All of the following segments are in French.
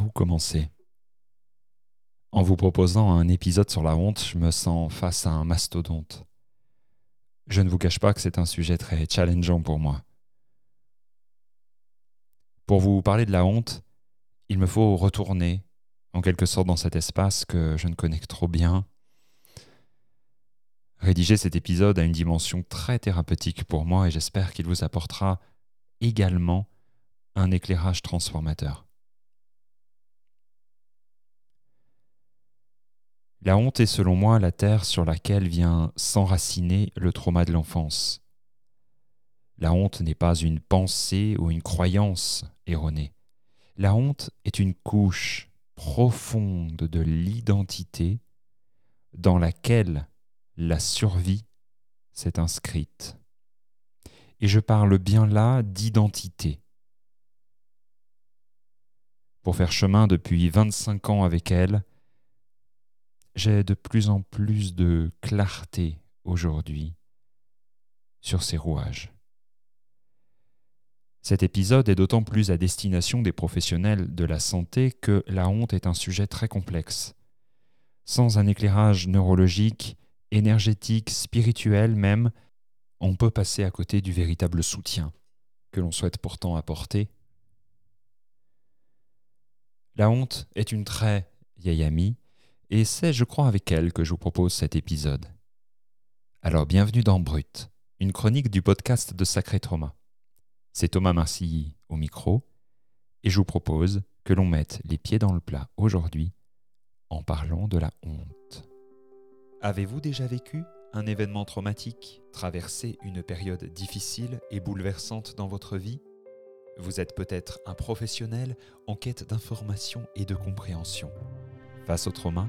Où commencer En vous proposant un épisode sur la honte, je me sens face à un mastodonte. Je ne vous cache pas que c'est un sujet très challengeant pour moi. Pour vous parler de la honte, il me faut retourner en quelque sorte dans cet espace que je ne connais que trop bien. Rédiger cet épisode a une dimension très thérapeutique pour moi et j'espère qu'il vous apportera également un éclairage transformateur. La honte est selon moi la terre sur laquelle vient s'enraciner le trauma de l'enfance. La honte n'est pas une pensée ou une croyance erronée. La honte est une couche profonde de l'identité dans laquelle la survie s'est inscrite. Et je parle bien là d'identité. Pour faire chemin depuis 25 ans avec elle, j'ai de plus en plus de clarté aujourd'hui sur ces rouages. Cet épisode est d'autant plus à destination des professionnels de la santé que la honte est un sujet très complexe. Sans un éclairage neurologique, énergétique, spirituel même, on peut passer à côté du véritable soutien que l'on souhaite pourtant apporter. La honte est une très vieille amie, et c'est, je crois, avec elle que je vous propose cet épisode. Alors bienvenue dans Brut, une chronique du podcast de Sacré Trauma. C'est Thomas Marcilly au micro, et je vous propose que l'on mette les pieds dans le plat aujourd'hui en parlant de la honte. Avez-vous déjà vécu un événement traumatique, traversé une période difficile et bouleversante dans votre vie? Vous êtes peut-être un professionnel en quête d'information et de compréhension. Face au trauma,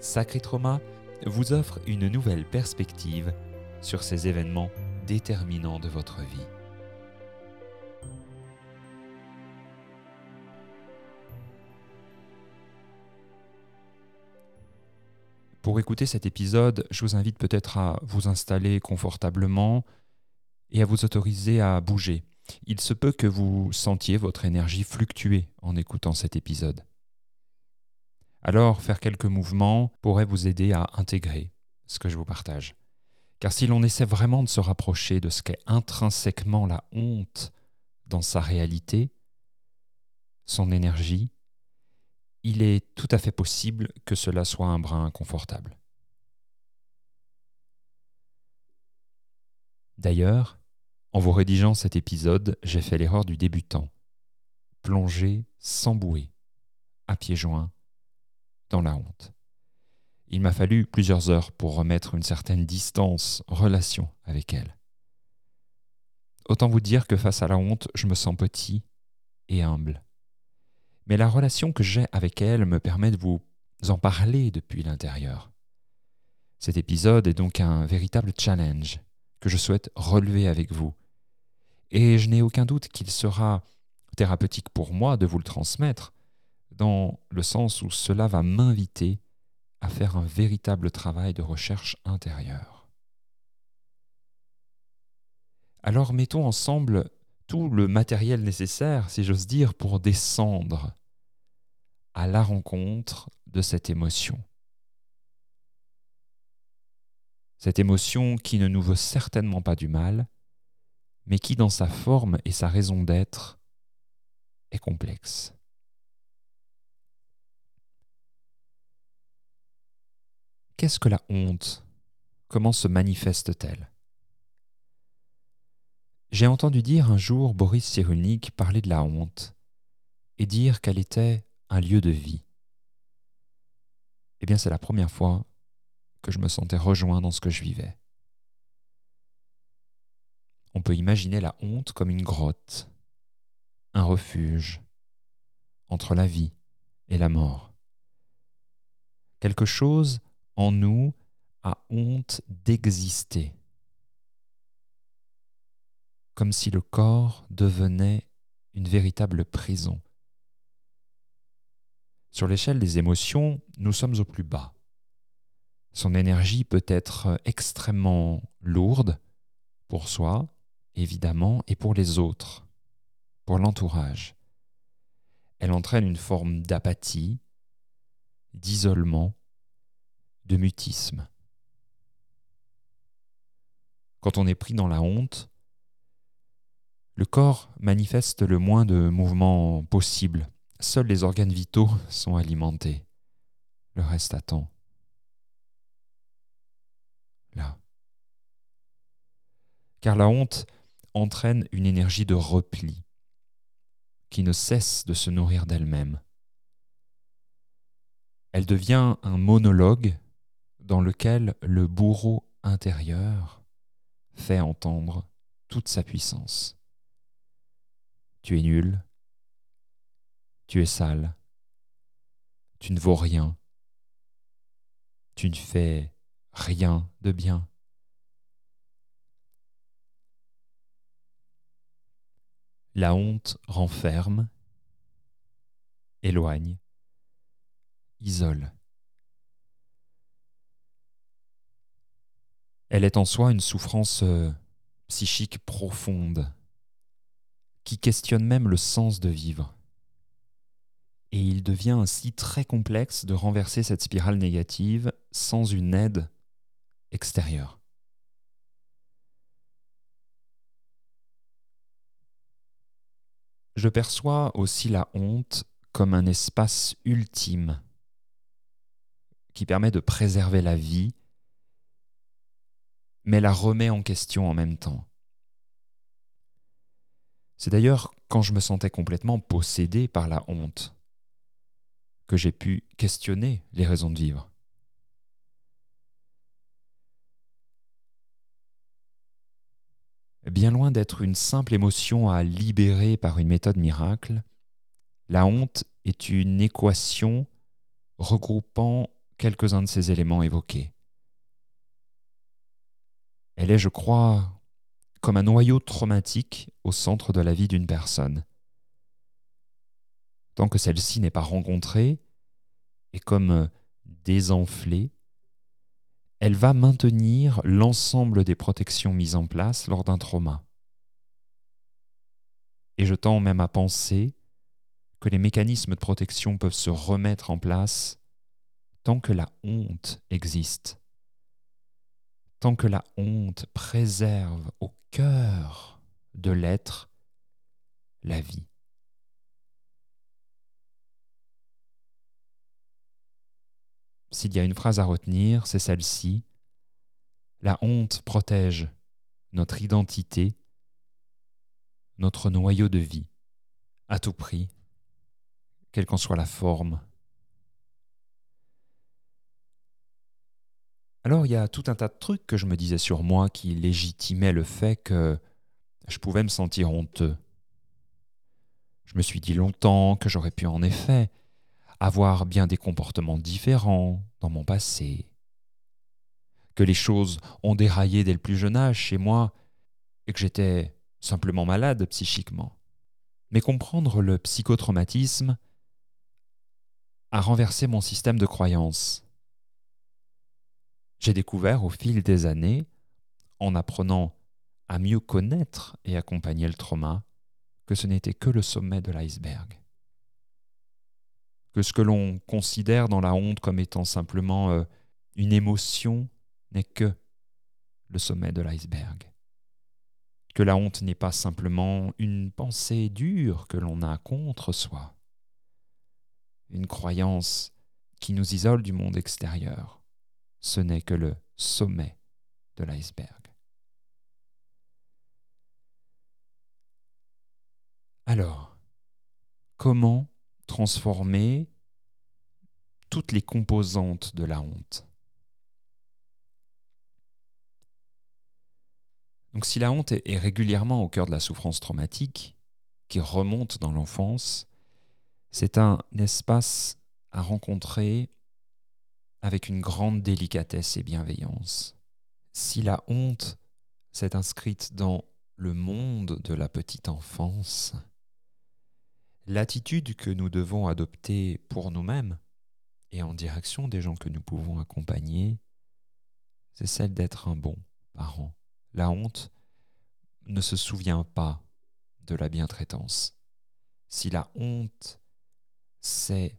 Sacré Trauma vous offre une nouvelle perspective sur ces événements déterminants de votre vie. Pour écouter cet épisode, je vous invite peut-être à vous installer confortablement et à vous autoriser à bouger. Il se peut que vous sentiez votre énergie fluctuer en écoutant cet épisode. Alors faire quelques mouvements pourrait vous aider à intégrer ce que je vous partage. Car si l'on essaie vraiment de se rapprocher de ce qu'est intrinsèquement la honte dans sa réalité, son énergie, il est tout à fait possible que cela soit un brin inconfortable. D'ailleurs, en vous rédigeant cet épisode, j'ai fait l'erreur du débutant. Plonger sans bouée, à pieds joints, dans la honte. Il m'a fallu plusieurs heures pour remettre une certaine distance, relation avec elle. Autant vous dire que face à la honte, je me sens petit et humble mais la relation que j'ai avec elle me permet de vous en parler depuis l'intérieur. Cet épisode est donc un véritable challenge que je souhaite relever avec vous. Et je n'ai aucun doute qu'il sera thérapeutique pour moi de vous le transmettre, dans le sens où cela va m'inviter à faire un véritable travail de recherche intérieure. Alors mettons ensemble tout le matériel nécessaire, si j'ose dire, pour descendre à la rencontre de cette émotion. Cette émotion qui ne nous veut certainement pas du mal, mais qui dans sa forme et sa raison d'être est complexe. Qu'est-ce que la honte? Comment se manifeste-t-elle? J'ai entendu dire un jour Boris Cyrulnik parler de la honte et dire qu'elle était un lieu de vie, eh bien c'est la première fois que je me sentais rejoint dans ce que je vivais. On peut imaginer la honte comme une grotte, un refuge entre la vie et la mort. Quelque chose en nous a honte d'exister, comme si le corps devenait une véritable prison. Sur l'échelle des émotions, nous sommes au plus bas. Son énergie peut être extrêmement lourde pour soi, évidemment, et pour les autres, pour l'entourage. Elle entraîne une forme d'apathie, d'isolement, de mutisme. Quand on est pris dans la honte, le corps manifeste le moins de mouvements possible. Seuls les organes vitaux sont alimentés. Le reste attend. Là. Car la honte entraîne une énergie de repli qui ne cesse de se nourrir d'elle-même. Elle devient un monologue dans lequel le bourreau intérieur fait entendre toute sa puissance. Tu es nul, tu es sale, tu ne vaux rien, tu ne fais rien de bien. La honte renferme, éloigne, isole. Elle est en soi une souffrance euh, psychique profonde qui questionne même le sens de vivre. Et il devient ainsi très complexe de renverser cette spirale négative sans une aide extérieure. Je perçois aussi la honte comme un espace ultime qui permet de préserver la vie, mais la remet en question en même temps. C'est d'ailleurs quand je me sentais complètement possédé par la honte que j'ai pu questionner les raisons de vivre. Bien loin d'être une simple émotion à libérer par une méthode miracle, la honte est une équation regroupant quelques-uns de ces éléments évoqués. Elle est, je crois, comme un noyau traumatique au centre de la vie d'une personne. Tant que celle-ci n'est pas rencontrée et comme désenflée, elle va maintenir l'ensemble des protections mises en place lors d'un trauma. Et je tends même à penser que les mécanismes de protection peuvent se remettre en place tant que la honte existe, tant que la honte préserve au cœur de l'être la vie. S'il y a une phrase à retenir, c'est celle-ci. La honte protège notre identité, notre noyau de vie, à tout prix, quelle qu'en soit la forme. Alors il y a tout un tas de trucs que je me disais sur moi qui légitimaient le fait que je pouvais me sentir honteux. Je me suis dit longtemps que j'aurais pu en effet avoir bien des comportements différents dans mon passé, que les choses ont déraillé dès le plus jeune âge chez moi et que j'étais simplement malade psychiquement. Mais comprendre le psychotraumatisme a renversé mon système de croyances. J'ai découvert au fil des années, en apprenant à mieux connaître et accompagner le trauma, que ce n'était que le sommet de l'iceberg que ce que l'on considère dans la honte comme étant simplement euh, une émotion n'est que le sommet de l'iceberg. Que la honte n'est pas simplement une pensée dure que l'on a contre soi, une croyance qui nous isole du monde extérieur. Ce n'est que le sommet de l'iceberg. Alors, comment transformer toutes les composantes de la honte? Donc si la honte est régulièrement au cœur de la souffrance traumatique, qui remonte dans l'enfance, c'est un espace à rencontrer avec une grande délicatesse et bienveillance. Si la honte s'est inscrite dans le monde de la petite enfance, l'attitude que nous devons adopter pour nous-mêmes et en direction des gens que nous pouvons accompagner, c'est celle d'être un bon parent. La honte ne se souvient pas de la bientraitance. Si la honte s'est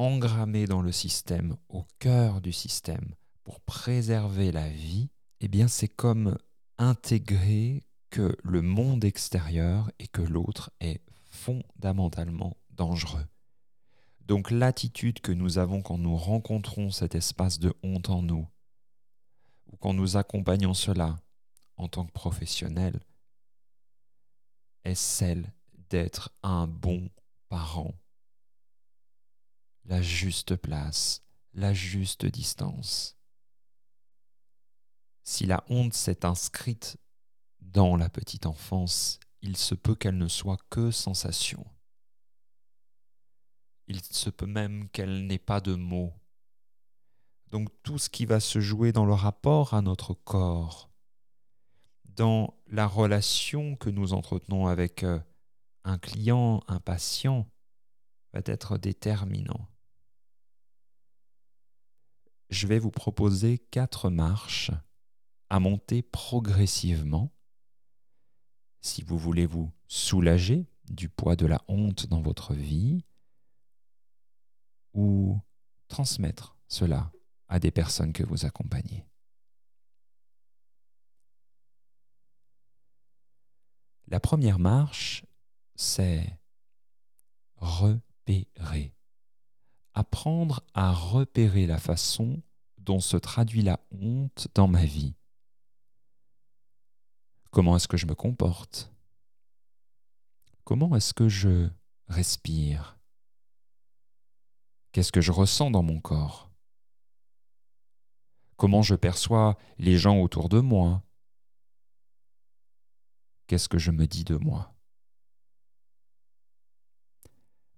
engrammée dans le système, au cœur du système, pour préserver la vie, eh bien c'est comme intégrer que le monde extérieur et que l'autre est fondamentalement dangereux. Donc l'attitude que nous avons quand nous rencontrons cet espace de honte en nous, ou quand nous accompagnons cela en tant que professionnel, est celle d'être un bon parent. La juste place, la juste distance. Si la honte s'est inscrite dans la petite enfance, il se peut qu'elle ne soit que sensation. Il se peut même qu'elle n'ait pas de mots. Donc tout ce qui va se jouer dans le rapport à notre corps, dans la relation que nous entretenons avec euh, un client, un patient, va être déterminant. Je vais vous proposer quatre marches à monter progressivement si vous voulez vous soulager du poids de la honte dans votre vie ou transmettre cela à des personnes que vous accompagnez. La première marche, c'est repérer. Apprendre à repérer la façon dont se traduit la honte dans ma vie. Comment est-ce que je me comporte? Comment est-ce que je respire? Qu'est-ce que je ressens dans mon corps? Comment je perçois les gens autour de moi? Qu'est-ce que je me dis de moi?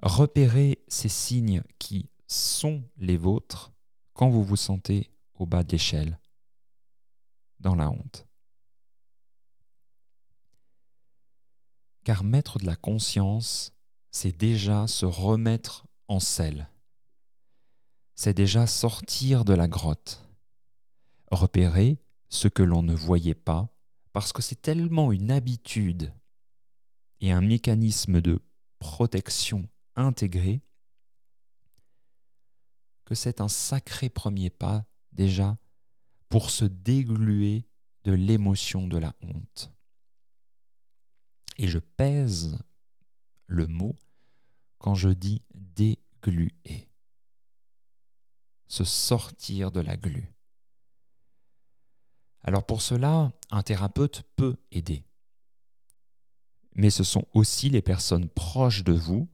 Repérez ces signes qui sont les vôtres quand vous vous sentez au bas de l'échelle, dans la honte. Car mettre de la conscience, c'est déjà se remettre en selle. C'est déjà sortir de la grotte. Repérer ce que l'on ne voyait pas, parce que c'est tellement une habitude et un mécanisme de protection intégré c'est un sacré premier pas déjà pour se dégluer de l'émotion de la honte. Et je pèse le mot quand je dis dégluer. Se sortir de la glu. Alors pour cela, un thérapeute peut aider. Mais ce sont aussi les personnes proches de vous,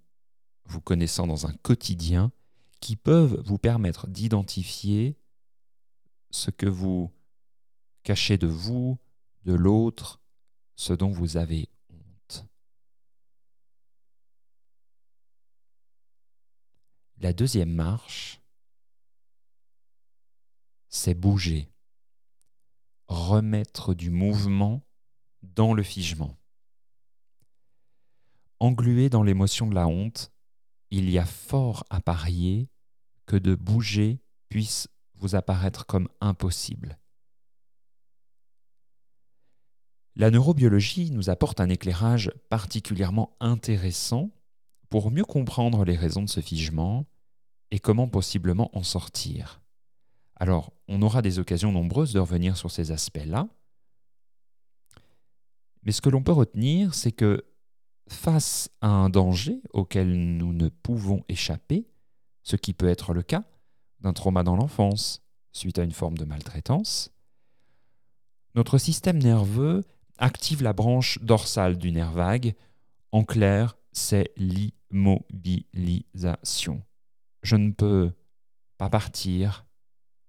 vous connaissant dans un quotidien, qui peuvent vous permettre d'identifier ce que vous cachez de vous, de l'autre, ce dont vous avez La deuxième marche, c'est bouger, remettre du mouvement dans le figement. Englué dans l'émotion de la honte, il y a fort à parier que de bouger puisse vous apparaître comme impossible. La neurobiologie nous apporte un éclairage particulièrement intéressant pour mieux comprendre les raisons de ce figement et comment possiblement en sortir. Alors, on aura des occasions nombreuses de revenir sur ces aspects-là, mais ce que l'on peut retenir, c'est que face à un danger auquel nous ne pouvons échapper, ce qui peut être le cas d'un trauma dans l'enfance suite à une forme de maltraitance, notre système nerveux active la branche dorsale du nerf vague, en clair, c'est l'immobilisation. Je ne peux pas partir,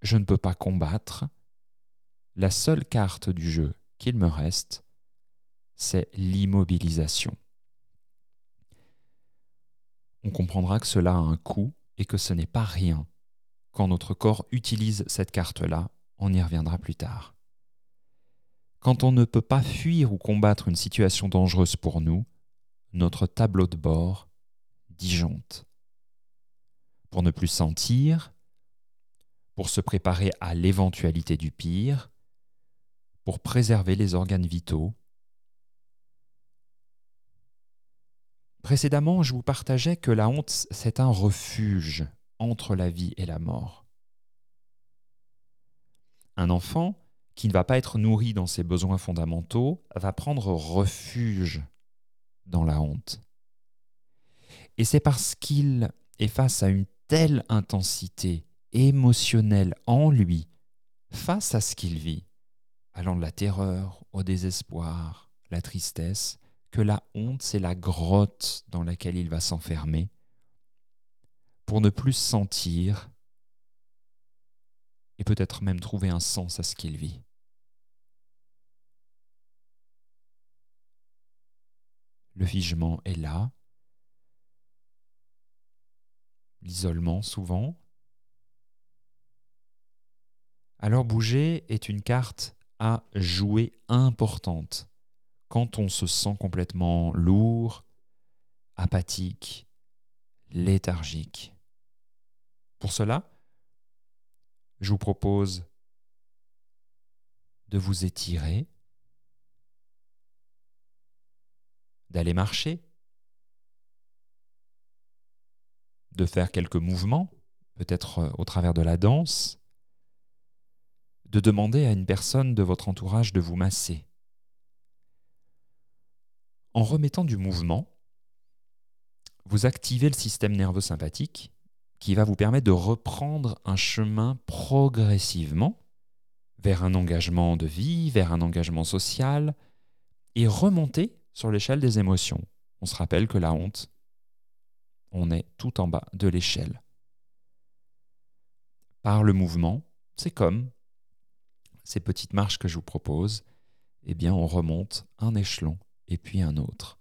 je ne peux pas combattre. La seule carte du jeu qu'il me reste, c'est l'immobilisation. On comprendra que cela a un coût et que ce n'est pas rien quand notre corps utilise cette carte-là, on y reviendra plus tard. Quand on ne peut pas fuir ou combattre une situation dangereuse pour nous, notre tableau de bord disjoncte. Pour ne plus sentir, pour se préparer à l'éventualité du pire, pour préserver les organes vitaux. Précédemment, je vous partageais que la honte, c'est un refuge entre la vie et la mort. Un enfant qui ne va pas être nourri dans ses besoins fondamentaux va prendre refuge dans la honte. Et c'est parce qu'il est face à une telle intensité émotionnelle en lui, face à ce qu'il vit, allant de la terreur au désespoir, la tristesse, que la honte, c'est la grotte dans laquelle il va s'enfermer pour ne plus sentir et peut-être même trouver un sens à ce qu'il vit. Le figement est là, l'isolement souvent. Alors bouger est une carte à jouer importante quand on se sent complètement lourd, apathique, léthargique. Pour cela, je vous propose de vous étirer, d'aller marcher, de faire quelques mouvements, peut-être euh, au travers de la danse, de demander à une personne de votre entourage de vous masser. En remettant du mouvement, vous activez le système nerveux sympathique qui va vous permettre de reprendre un chemin progressivement vers un engagement de vie, vers un engagement social, et remonter sur l'échelle des émotions. On se rappelle que la honte, on est tout en bas de l'échelle. Par le mouvement, c'est comme ces petites marches que je vous propose, eh bien on remonte un échelon et puis un autre.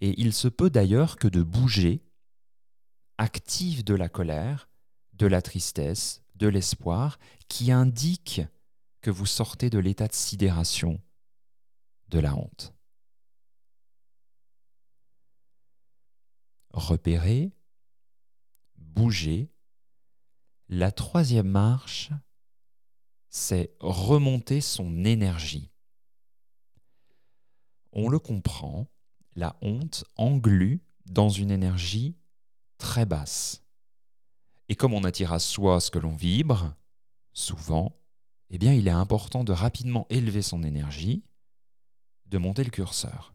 Et il se peut d'ailleurs que de bouger active de la colère, de la tristesse, de l'espoir, qui indique que vous sortez de l'état de sidération, de la honte. Repérer, bouger. La troisième marche, c'est remonter son énergie. On le comprend, la honte englue dans une énergie très basse. Et comme on attire à soi ce que l'on vibre, souvent, eh bien, il est important de rapidement élever son énergie, de monter le curseur.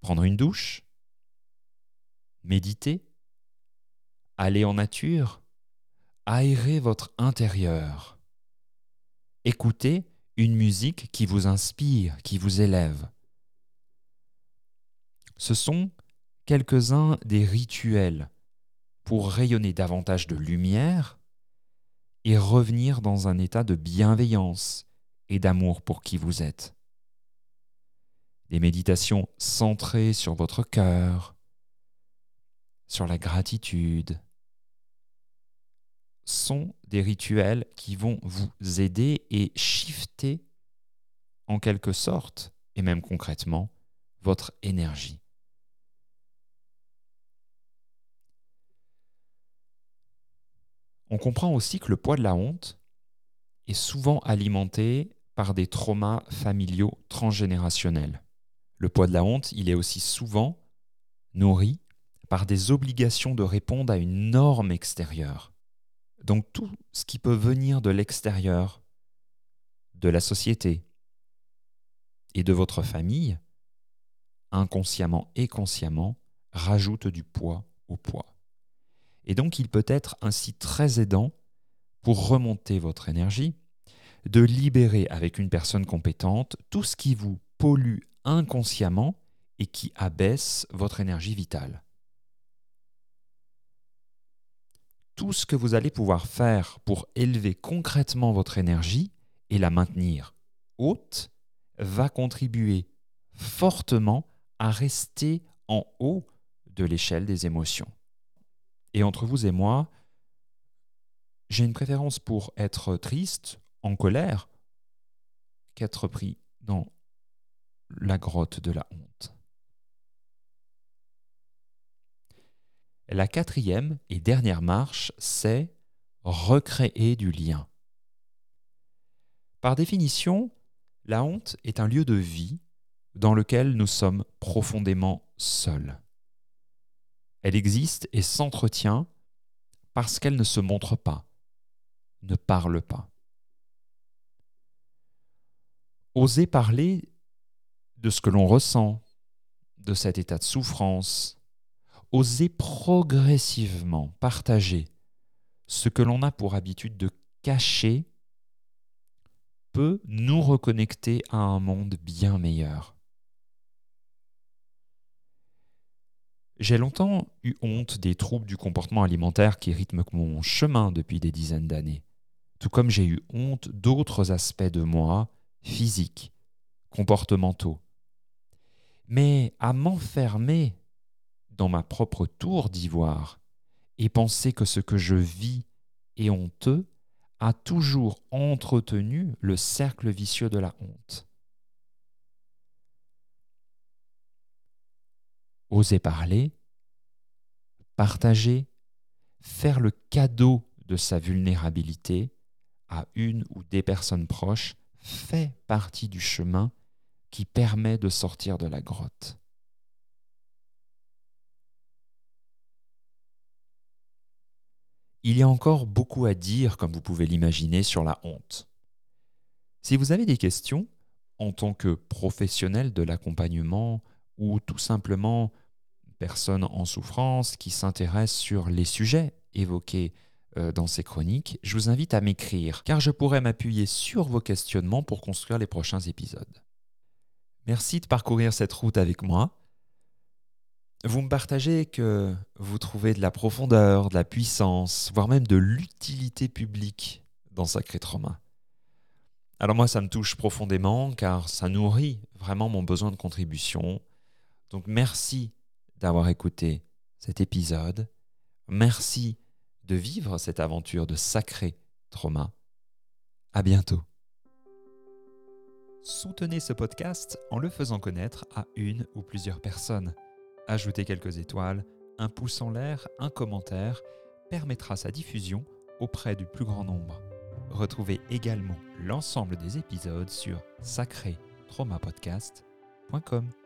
Prendre une douche, méditer, aller en nature, aérer votre intérieur, écouter une musique qui vous inspire, qui vous élève. Ce sont quelques-uns des rituels pour rayonner davantage de lumière et revenir dans un état de bienveillance et d'amour pour qui vous êtes. Des méditations centrées sur votre cœur, sur la gratitude, sont des rituels qui vont vous aider et shifter en quelque sorte, et même concrètement, votre énergie. On comprend aussi que le poids de la honte est souvent alimenté par des traumas familiaux transgénérationnels. Le poids de la honte, il est aussi souvent nourri par des obligations de répondre à une norme extérieure. Donc tout ce qui peut venir de l'extérieur, de la société et de votre famille, inconsciemment et consciemment, rajoute du poids au poids. Et donc il peut être ainsi très aidant pour remonter votre énergie, de libérer avec une personne compétente tout ce qui vous pollue inconsciemment et qui abaisse votre énergie vitale. Tout ce que vous allez pouvoir faire pour élever concrètement votre énergie et la maintenir haute va contribuer fortement à rester en haut de l'échelle des émotions. Et entre vous et moi, j'ai une préférence pour être triste, en colère, qu'être pris dans la grotte de la honte. La quatrième et dernière marche, c'est recréer du lien. Par définition, la honte est un lieu de vie dans lequel nous sommes profondément seuls. Elle existe et s'entretient parce qu'elle ne se montre pas, ne parle pas. Oser parler de ce que l'on ressent, de cet état de souffrance, oser progressivement partager ce que l'on a pour habitude de cacher peut nous reconnecter à un monde bien meilleur. J'ai longtemps eu honte des troubles du comportement alimentaire qui rythment mon chemin depuis des dizaines d'années, tout comme j'ai eu honte d'autres aspects de moi, physiques, comportementaux. Mais à m'enfermer dans ma propre tour d'ivoire et penser que ce que je vis est honteux a toujours entretenu le cercle vicieux de la honte. Oser parler, partager, faire le cadeau de sa vulnérabilité à une ou des personnes proches fait partie du chemin qui permet de sortir de la grotte. Il y a encore beaucoup à dire, comme vous pouvez l'imaginer, sur la honte. Si vous avez des questions, en tant que professionnel de l'accompagnement ou tout simplement personne en souffrance qui s'intéresse sur les sujets évoqués euh, dans ces chroniques, je vous invite à m'écrire, car je pourrais m'appuyer sur vos questionnements pour construire les prochains épisodes. Merci de parcourir cette route avec moi. Vous me partagez que vous trouvez de la profondeur, de la puissance, voire même de l'utilité publique dans Sacré Trauma. Alors moi, ça me touche profondément car ça nourrit vraiment mon besoin de contribution. Donc merci d'avoir écouté cet épisode. Merci de vivre cette aventure de sacré trauma. À bientôt. Soutenez ce podcast en le faisant connaître à une ou plusieurs personnes. Ajouter quelques étoiles, un pouce en l'air, un commentaire permettra sa diffusion auprès du plus grand nombre. Retrouvez également l'ensemble des épisodes sur sacré-traumapodcast.com.